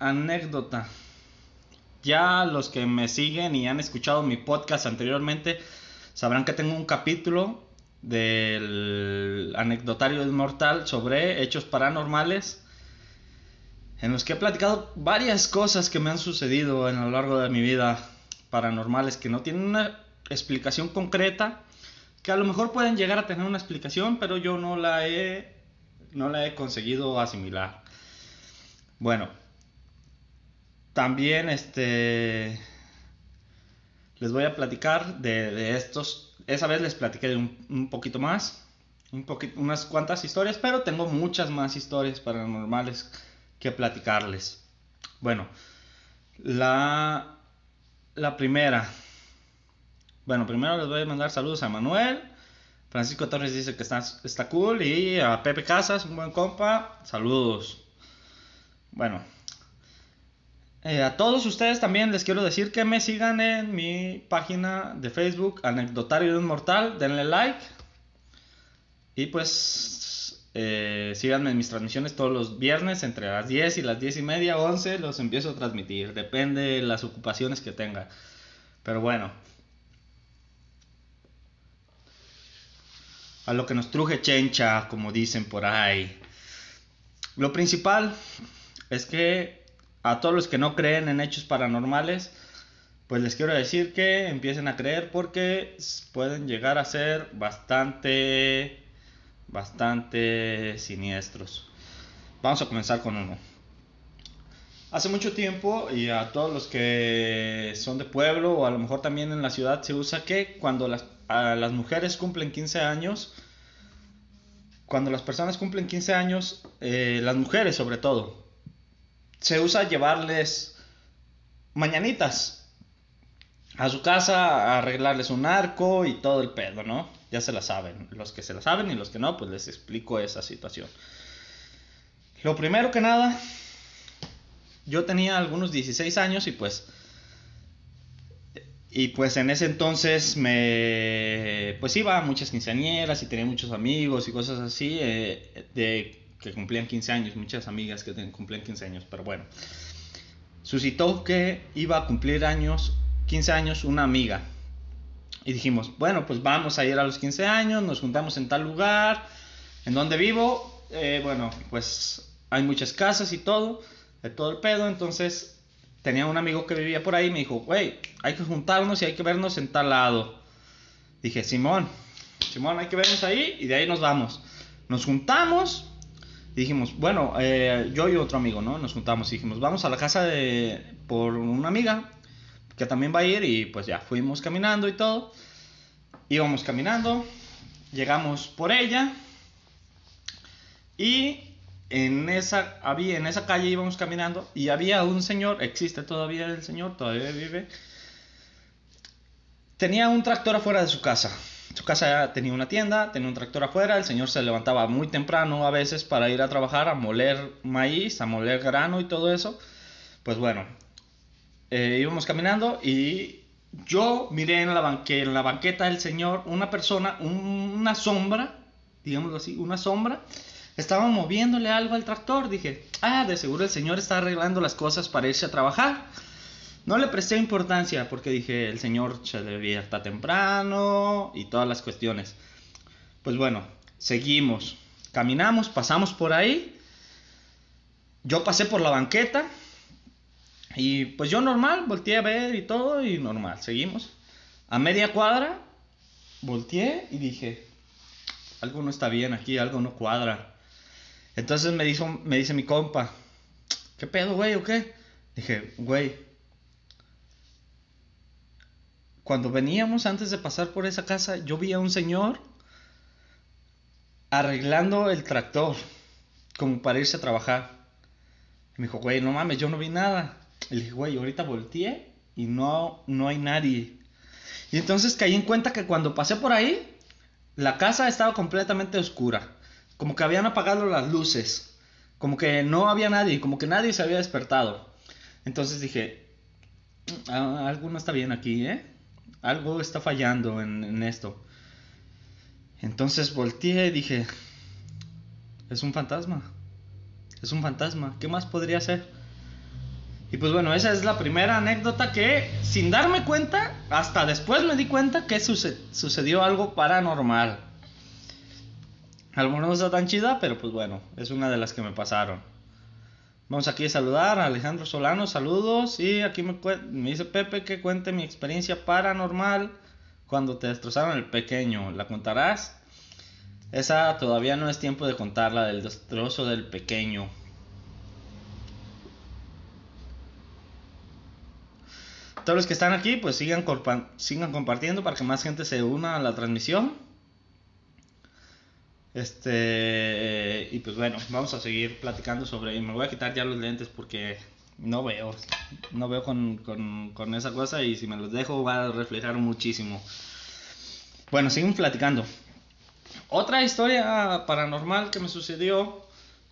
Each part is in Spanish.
anécdota. Ya los que me siguen y han escuchado mi podcast anteriormente sabrán que tengo un capítulo del anecdotario inmortal sobre hechos paranormales en los que he platicado varias cosas que me han sucedido en lo largo de mi vida paranormales que no tienen una explicación concreta, que a lo mejor pueden llegar a tener una explicación, pero yo no la he no la he conseguido asimilar. Bueno, también este les voy a platicar de, estos. Esa vez les platiqué de un, poquito más, un poquito, unas cuantas historias, pero tengo muchas más historias paranormales que platicarles. Bueno, la, la primera. Bueno, primero les voy a mandar saludos a Manuel. Francisco Torres dice que está, está cool. Y a Pepe Casas, un buen compa. Saludos. Bueno. Eh, a todos ustedes también les quiero decir que me sigan en mi página de Facebook, Anecdotario de un Mortal. Denle like. Y pues eh, síganme en mis transmisiones todos los viernes entre las 10 y las 10 y media, 11, los empiezo a transmitir. Depende de las ocupaciones que tenga. Pero bueno. A lo que nos truje chencha, como dicen por ahí. Lo principal es que a todos los que no creen en hechos paranormales, pues les quiero decir que empiecen a creer porque pueden llegar a ser bastante bastante siniestros. Vamos a comenzar con uno. Hace mucho tiempo, y a todos los que son de pueblo o a lo mejor también en la ciudad, se usa que cuando las, las mujeres cumplen 15 años, cuando las personas cumplen 15 años, eh, las mujeres sobre todo, se usa llevarles mañanitas a su casa, arreglarles un arco y todo el pedo, ¿no? ya se la saben. Los que se la saben y los que no, pues les explico esa situación. Lo primero que nada, yo tenía algunos 16 años y pues... Y pues en ese entonces me... Pues iba a muchas quinceañeras y tenía muchos amigos y cosas así eh, de que cumplían 15 años, muchas amigas que cumplían 15 años, pero bueno. Suscitó que iba a cumplir años, 15 años, una amiga y dijimos, bueno, pues vamos a ir a los 15 años, nos juntamos en tal lugar, en donde vivo, eh, bueno, pues hay muchas casas y todo, de todo el pedo, entonces tenía un amigo que vivía por ahí y me dijo, güey, hay que juntarnos y hay que vernos en tal lado. Dije, Simón, Simón, hay que vernos ahí y de ahí nos vamos. Nos juntamos dijimos, bueno, eh, yo y otro amigo, ¿no? Nos juntamos y dijimos, vamos a la casa de, por una amiga que también va a ir y pues ya fuimos caminando y todo. Íbamos caminando, llegamos por ella y en esa, había, en esa calle íbamos caminando y había un señor, existe todavía el señor, todavía vive, tenía un tractor afuera de su casa. Su casa tenía una tienda, tenía un tractor afuera, el señor se levantaba muy temprano a veces para ir a trabajar, a moler maíz, a moler grano y todo eso. Pues bueno, eh, íbamos caminando y yo miré en la, banqueta del señor una persona, una sombra, digámoslo así, una sombra, estaba moviéndole algo al tractor. Dije, ah, de seguro el señor está arreglando las cosas para irse a trabajar. No le presté importancia porque dije, el señor se despierta temprano y todas las cuestiones. Pues bueno, seguimos, caminamos, pasamos por ahí. Yo pasé por la banqueta, y pues yo normal, volteé a ver y todo y normal, seguimos. A media cuadra, volteé y dije, algo no está bien aquí, algo no cuadra. Entonces me, dijo, me dice mi compa, ¿qué pedo, güey, o qué? Dije, güey, cuando veníamos antes de pasar por esa casa, yo vi a un señor arreglando el tractor, como para irse a trabajar. me dijo, güey, no mames, yo no vi nada. Le dije, güey, ahorita volteé y no, no hay nadie. Y entonces caí en cuenta que cuando pasé por ahí, la casa estaba completamente oscura. Como que habían apagado las luces. Como que no había nadie, como que nadie se había despertado. Entonces dije, ah, algo no está bien aquí, ¿eh? Algo está fallando en, en esto. Entonces volteé y dije, es un fantasma. Es un fantasma. ¿Qué más podría ser? Y pues bueno, esa es la primera anécdota que sin darme cuenta, hasta después me di cuenta que sucedió algo paranormal. A lo no está tan chida, pero pues bueno, es una de las que me pasaron. Vamos aquí a saludar a Alejandro Solano, saludos. Y aquí me, dice Pepe que cuente mi experiencia paranormal cuando te destrozaron el pequeño. ¿La contarás? Esa todavía no es tiempo de contarla del destrozo del pequeño. Todos los que están aquí, pues sigan, sigan compartiendo para que más gente se una a la transmisión. Este, y pues bueno, vamos a seguir platicando sobre. Y me voy a quitar ya los lentes porque no veo, no veo con, con, con esa cosa y si me los dejo va a reflejar muchísimo. Bueno, seguimos platicando. Otra historia paranormal que me sucedió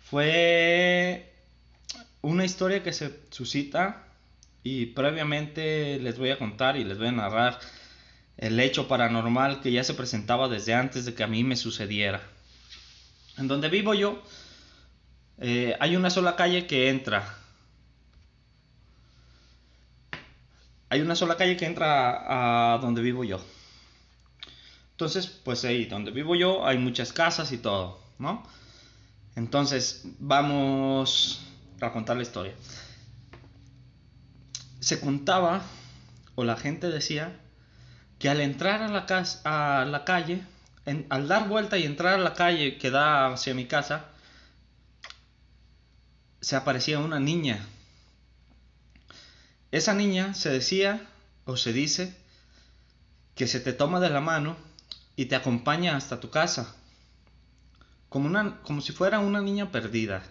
fue una historia que se suscita y previamente les voy a contar y les voy a narrar el hecho paranormal que ya se presentaba desde antes de que a mí me sucediera. En donde vivo yo eh, hay una sola calle que entra. Hay una sola calle que entra a donde vivo yo. Entonces, pues ahí donde vivo yo hay muchas casas y todo, ¿no? Entonces, vamos a contar la historia. Se contaba, o la gente decía, que al entrar a la, casa, a la calle, al dar vuelta y entrar a la calle que da hacia mi casa, se aparecía una niña. Esa niña se decía o se dice que se te toma de la mano y te acompaña hasta tu casa, como, una, como si fuera una niña perdida,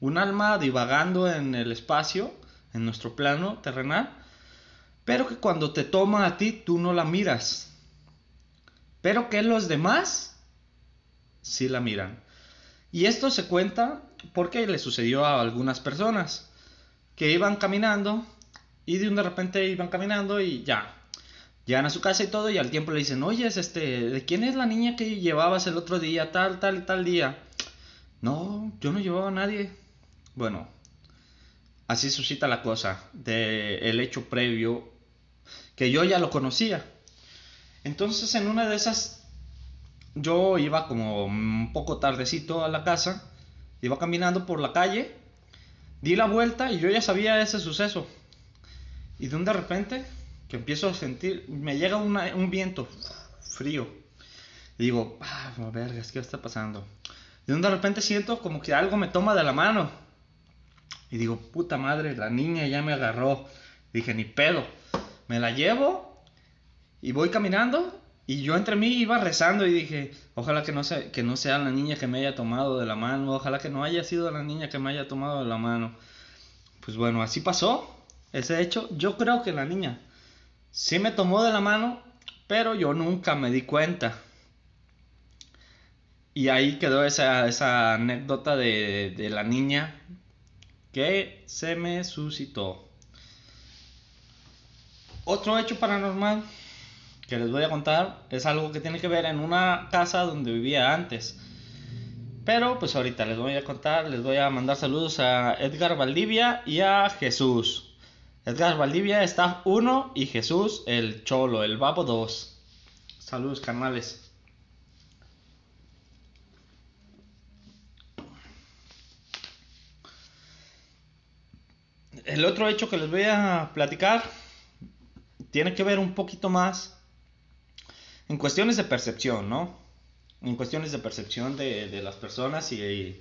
un alma divagando en el espacio, en nuestro plano terrenal, pero que cuando te toma a ti tú no la miras, pero que los demás sí la miran. Y esto se cuenta porque le sucedió a algunas personas que iban caminando y de un de repente iban caminando y ya, Llegan a su casa y todo y al tiempo le dicen, oye, este, ¿de quién es la niña que llevabas el otro día, tal, tal, tal día? No, yo no llevaba a nadie. Bueno, así suscita la cosa del el hecho previo que yo ya lo conocía. Entonces en una de esas yo iba como un poco tardecito a la casa, iba caminando por la calle, di la vuelta y yo ya sabía ese suceso. Y de un de repente que empiezo a sentir, me llega un viento frío. Digo, ah, vergas, ¿qué está pasando? Y de repente siento como que algo me toma de la mano. Y digo, puta madre, la niña ya me agarró. Dije, ni pedo. Me la llevo y voy caminando. Y yo entre mí iba rezando y dije, ojalá que no, sea, que no sea la niña que me haya tomado de la mano. Ojalá que no haya sido la niña que me haya tomado de la mano. Pues bueno, así pasó. Ese hecho, yo creo que la niña Sí me tomó de la mano, pero yo nunca me di cuenta. Y ahí quedó esa, anécdota de, de la niña que se me suscitó. Otro hecho paranormal que les voy a contar es algo que tiene que ver en una casa donde vivía antes. Pero pues ahorita les voy a contar, les voy a mandar saludos a Edgar Valdivia y a Jesús. Edgar Valdivia, está 1 y Jesús el Cholo, el Babo 2. Saludos, carnales. El otro hecho que les voy a platicar tiene que ver un poquito más en cuestiones de percepción, ¿no? En cuestiones de percepción de, las personas y, y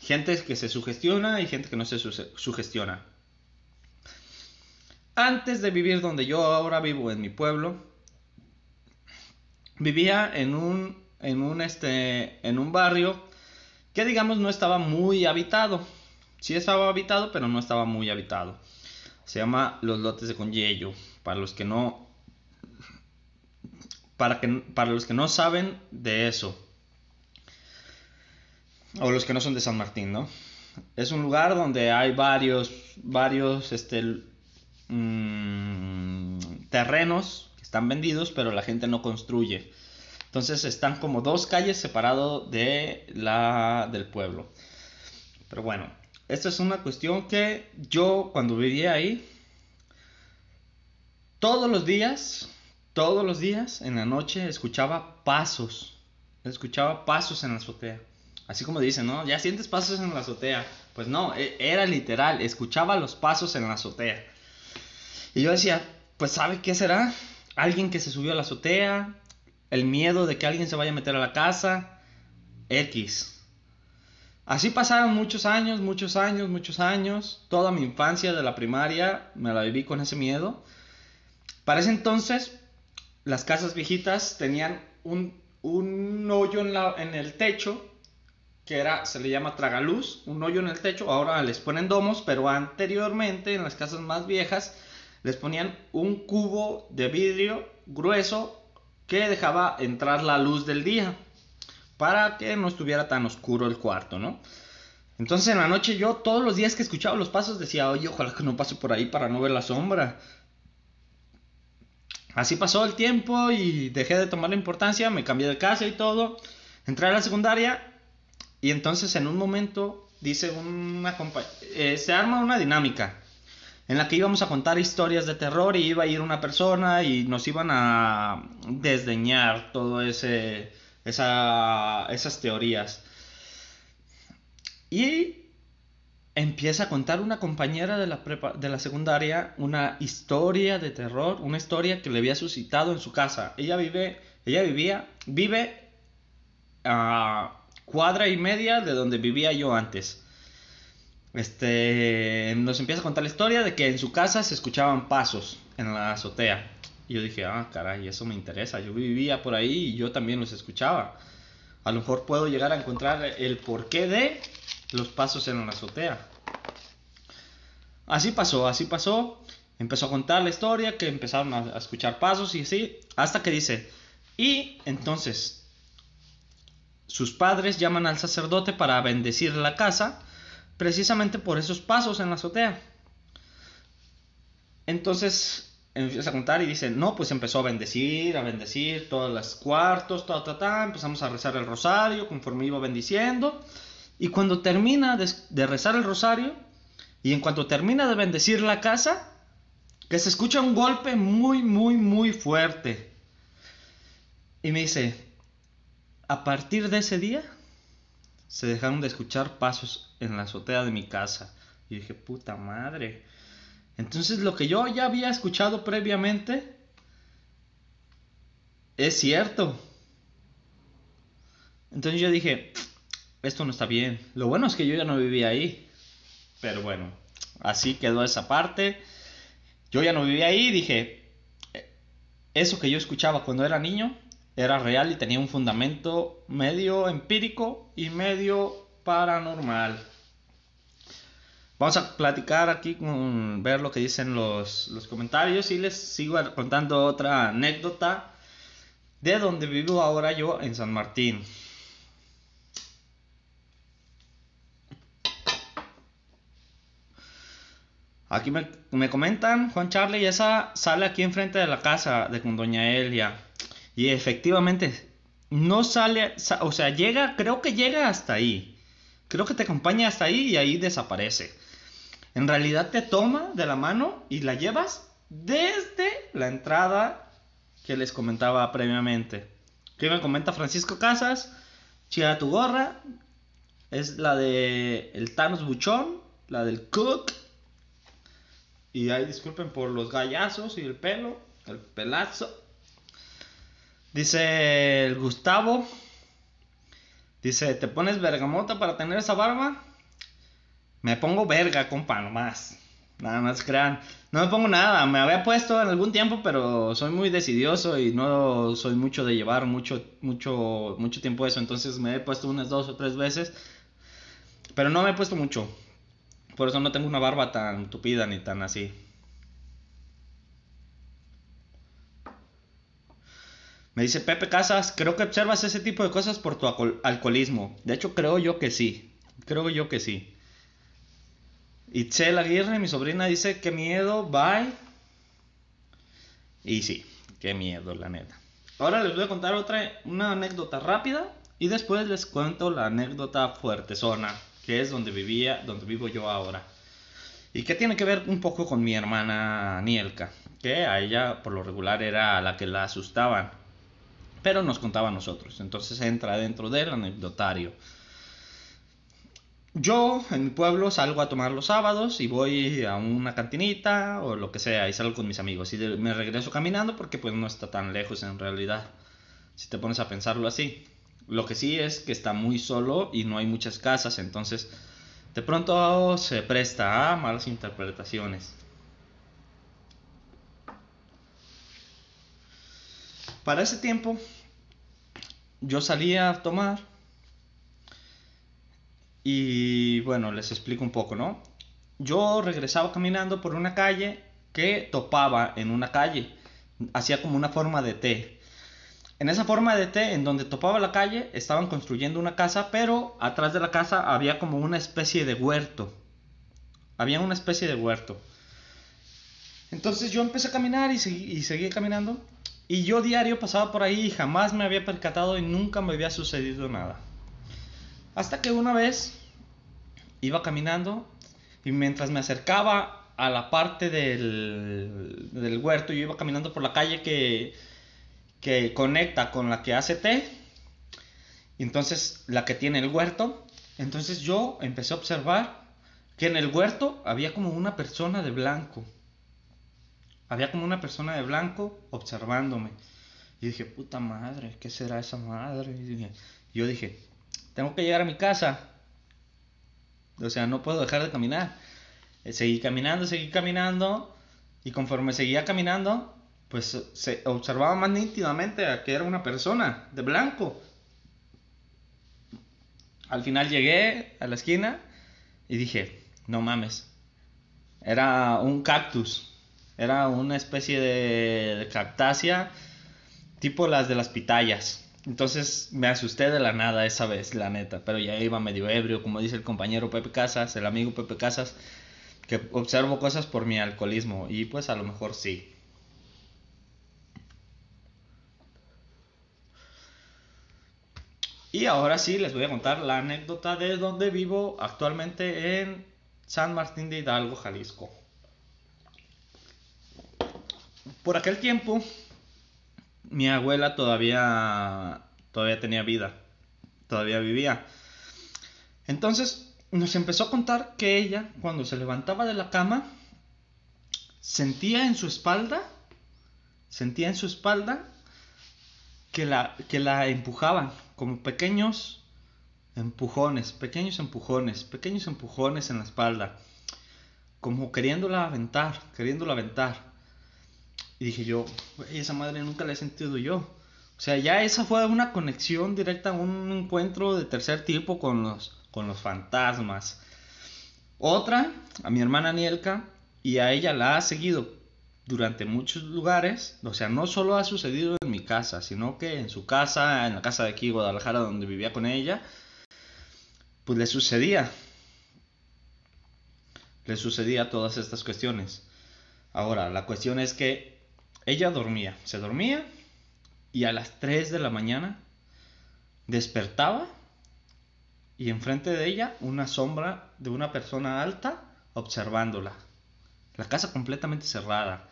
gente que se sugestiona y gente que no se sugestiona antes de vivir donde yo ahora vivo, en mi pueblo, vivía en un, en un, este, en un barrio que digamos no estaba muy habitado. Sí estaba habitado, pero no estaba muy habitado. Se llama Los Lotes de Conyello. Para los que no, para, que, para los que no saben de eso. O los que no son de San Martín, ¿no? Es un lugar donde hay varios, varios, este, Mm, terrenos que están vendidos, pero la gente no construye. Entonces están como dos calles separados de la, del pueblo. Pero bueno, esta es una cuestión que yo cuando vivía ahí, todos los días, todos los días en la noche escuchaba pasos, escuchaba pasos en la azotea. Así como dicen, ¿no? Ya sientes pasos en la azotea. Pues no, e, era literal, escuchaba los pasos en la azotea. Y yo decía, pues ¿sabe qué será? Alguien que se subió a la azotea, el miedo de que alguien se vaya a meter a la casa, X. Así pasaron muchos años, muchos años, muchos años. Toda mi infancia de la primaria me la viví con ese miedo. Para ese entonces, las casas viejitas tenían un, un hoyo en, el techo que era, se le llama tragaluz, un hoyo en el techo. Ahora les ponen domos, pero anteriormente en las casas más viejas les ponían un cubo de vidrio grueso que dejaba entrar la luz del día para que no estuviera tan oscuro el cuarto, ¿no? Entonces en la noche yo todos los días que escuchaba los pasos decía, oye, ojalá que no pase por ahí para no ver la sombra. Así pasó el tiempo y dejé de tomar la importancia, me cambié de casa y todo. Entré a la secundaria y entonces en un momento dice una eh, se arma una dinámica en la que íbamos a contar historias de terror y iba a ir una persona y nos iban a desdeñar todo ese esas teorías. Y empieza a contar una compañera de la, de la secundaria una historia de terror, una historia que le había suscitado en su casa. Ella vive, ella vivía, vive a cuadra y media de donde vivía yo antes. Este, nos empieza a contar la historia de que en su casa se escuchaban pasos en la azotea. Y yo dije, ah, caray, eso me interesa. Yo vivía por ahí y yo también los escuchaba. A lo mejor puedo llegar a encontrar el porqué de los pasos en la azotea. Así pasó, así pasó. Empezó a contar la historia, que empezaron a, escuchar pasos y así, hasta que dice, y entonces sus padres llaman al sacerdote para bendecir la casa, precisamente por esos pasos en la azotea. Entonces empieza a contar y dice, no, pues empezó a bendecir, a bendecir todos los cuartos, ta, ta, ta, empezamos a rezar el rosario conforme iba bendiciendo. Y cuando termina de, rezar el rosario, y en cuanto termina de bendecir la casa, que se escucha un golpe muy, muy, muy fuerte. Y me dice, a partir de ese día, se dejaron de escuchar pasos en la azotea de mi casa. Y dije, puta madre. Entonces lo que yo ya había escuchado previamente es cierto. Entonces yo dije, esto no está bien. Lo bueno es que yo ya no vivía ahí. Pero bueno, así quedó esa parte. Yo ya no vivía ahí dije, eso que yo escuchaba cuando era niño era real y tenía un fundamento medio empírico y medio paranormal. Vamos a platicar aquí con ver lo que dicen los, los comentarios y les sigo contando otra anécdota de donde vivo ahora yo en San Martín. Aquí me, me, comentan, Juan Charlie, esa sale aquí enfrente de la casa de con Doña Elia. Y efectivamente, no sale, o sea, llega, creo que llega hasta ahí. Creo que te acompaña hasta ahí y ahí desaparece en realidad te toma de la mano y la llevas desde la entrada que les comentaba previamente. ¿Qué me comenta Francisco Casas? Chida tu gorra. Es la de el Thanos Buchón, la del Cook. Y ahí disculpen por los gallazos y el pelo, el pelazo. Dice el Gustavo. Dice, ¿te pones bergamota para tener esa barba? Me pongo verga, compa, nomás. Nada más crean. No me pongo nada. Me había puesto en algún tiempo, pero soy muy decidioso y no soy mucho de llevar mucho, mucho, mucho tiempo eso. Entonces me he puesto unas dos o tres veces. Pero no me he puesto mucho. Por eso no tengo una barba tan tupida ni tan así. Me dice Pepe Casas, creo que observas ese tipo de cosas por tu alcoholismo. De hecho, creo yo que sí. Creo yo que sí. Itzel Aguirre, mi sobrina, dice, qué miedo, bye. Y sí, qué miedo, la neta. Ahora les voy a contar otra, una anécdota rápida y después les cuento la anécdota fuerte zona. Que es donde vivía, donde vivo yo ahora. Y que tiene que ver un poco con mi hermana Nielka, que a ella por lo regular era la que la asustaban, pero nos contaba a nosotros. Entonces entra dentro del anecdotario. Yo en mi pueblo salgo a tomar los sábados y voy a una cantinita o lo que sea y salgo con mis amigos y me regreso caminando porque pues no está tan lejos en realidad. Si te pones a pensarlo así. Lo que sí es que está muy solo y no hay muchas casas, entonces de pronto se presta a malas interpretaciones. Para ese tiempo yo salía a tomar y bueno, les explico un poco, ¿no? Yo regresaba caminando por una calle que topaba en una calle, hacía como una forma de T. En esa forma de T, en donde topaba la calle, estaban construyendo una casa, pero atrás de la casa había como una especie de huerto. Había una especie de huerto. Entonces yo empecé a caminar y seguí, y seguí caminando. Y yo diario pasaba por ahí y jamás me había percatado y nunca me había sucedido nada. Hasta que una vez iba caminando y mientras me acercaba a la parte del, del huerto, yo iba caminando por la calle que que conecta con la que hace té, entonces la que tiene el huerto, entonces yo empecé a observar que en el huerto había como una persona de blanco, había como una persona de blanco observándome. Y dije, puta madre, ¿qué será esa madre? Y yo dije, tengo que llegar a mi casa. O sea, no puedo dejar de caminar. Eh, seguí caminando, seguí caminando. Y conforme seguía caminando, pues se observaba más nítidamente a que era una persona de blanco. Al final llegué a la esquina y dije, no mames, era un cactus, era una especie de, cactácea tipo las de las pitayas. Entonces me asusté de la nada esa vez, la neta, pero ya iba medio ebrio, como dice el compañero Pepe Casas, el amigo Pepe Casas, que observo cosas por mi alcoholismo y pues a lo mejor sí. Y ahora sí les voy a contar la anécdota de donde vivo actualmente en San Martín de Hidalgo, Jalisco. Por aquel tiempo, mi abuela todavía, todavía tenía vida, todavía vivía. Entonces nos empezó a contar que ella, cuando se levantaba de la cama, sentía en su espalda, sentía en su espalda que la, que la empujaban, como pequeños empujones, pequeños empujones, pequeños empujones en la espalda, como queriéndola aventar, queriéndola aventar. Y dije yo, esa madre nunca la he sentido yo. O sea, ya esa fue una conexión directa, un encuentro de tercer tipo con los, con los fantasmas. Otra, a mi hermana Nielka, y a ella la ha seguido durante muchos lugares, o sea, no solo ha sucedido en mi casa, sino que en su casa, en la casa de aquí, Guadalajara, donde vivía con ella, pues le sucedía. Le sucedía todas estas cuestiones. Ahora, la cuestión es que ella dormía, se dormía y a las 3 de la mañana despertaba y enfrente de ella una sombra de una persona alta observándola. La casa completamente cerrada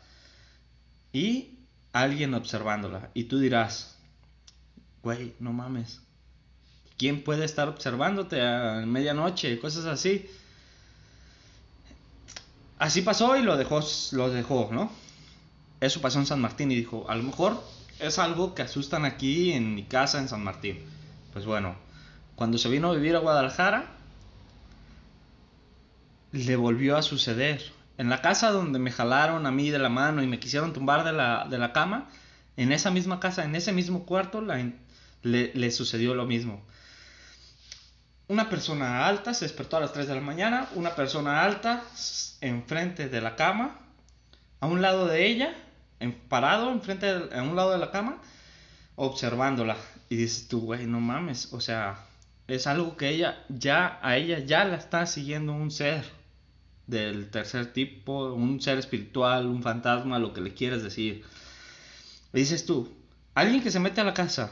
y alguien observándola. Y tú dirás, güey, no mames. ¿Quién puede estar observándote a medianoche? Cosas así. Así pasó y lo dejó, lo dejó, ¿no? Eso pasó en San Martín y dijo, a lo mejor es algo que asustan aquí en mi casa en San Martín. Pues bueno, cuando se vino a vivir a Guadalajara, le volvió a suceder en la casa donde me jalaron a mí de la mano y me quisieron tumbar de la, cama, en esa misma casa, en ese mismo cuarto, le, sucedió lo mismo. Una persona alta se despertó a las 3 de la mañana, una persona alta enfrente de la cama, a un lado de ella, en, parado enfrente, a un lado de la cama, observándola. Y dices tú, güey, no mames, o sea, es algo que ella ya, a ella ya la está siguiendo un ser del tercer tipo, un ser espiritual, un fantasma, lo que le quieras decir. dices tú, alguien que se mete a la casa,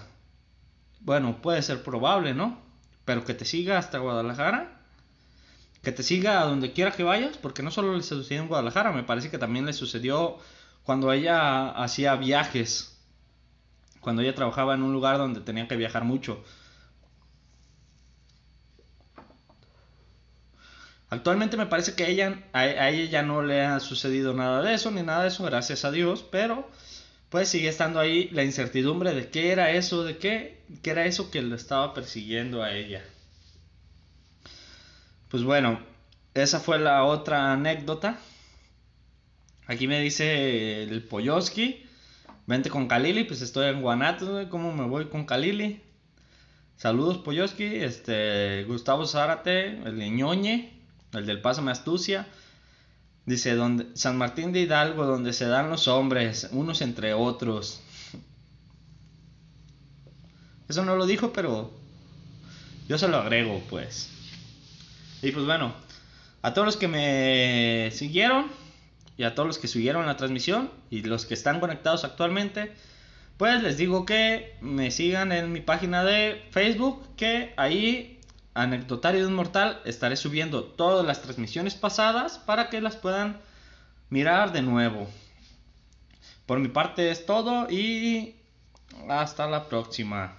bueno, puede ser probable, ¿no? Pero que te siga hasta Guadalajara, que te siga a donde quiera que vayas, porque no solo le sucedió en Guadalajara, me parece que también le sucedió cuando ella hacía viajes, cuando ella trabajaba en un lugar donde tenía que viajar mucho. Actualmente me parece que a ella, a, ella ya no le ha sucedido nada de eso, ni nada de eso, gracias a Dios, pero pues sigue estando ahí la incertidumbre de qué era eso, de qué, qué era eso que lo estaba persiguiendo a ella. Pues bueno, esa fue la otra anécdota. Aquí me dice el Poyoski, vente con Kalili, pues estoy en Guanato, ¿cómo me voy con Kalili? Saludos Poyoski, este, Gustavo Zárate, el Ñoñe, el del Pásame Astucia. Dice, donde, San Martín de Hidalgo, donde se dan los hombres, unos entre otros. Eso no lo dijo, pero yo se lo agrego, pues. Y pues bueno, a todos los que me siguieron y a todos los que siguieron la transmisión y los que están conectados actualmente, pues les digo que me sigan en mi página de Facebook, que ahí Anecdotario de un Mortal estaré subiendo todas las transmisiones pasadas para que las puedan mirar de nuevo. Por mi parte es todo y hasta la próxima.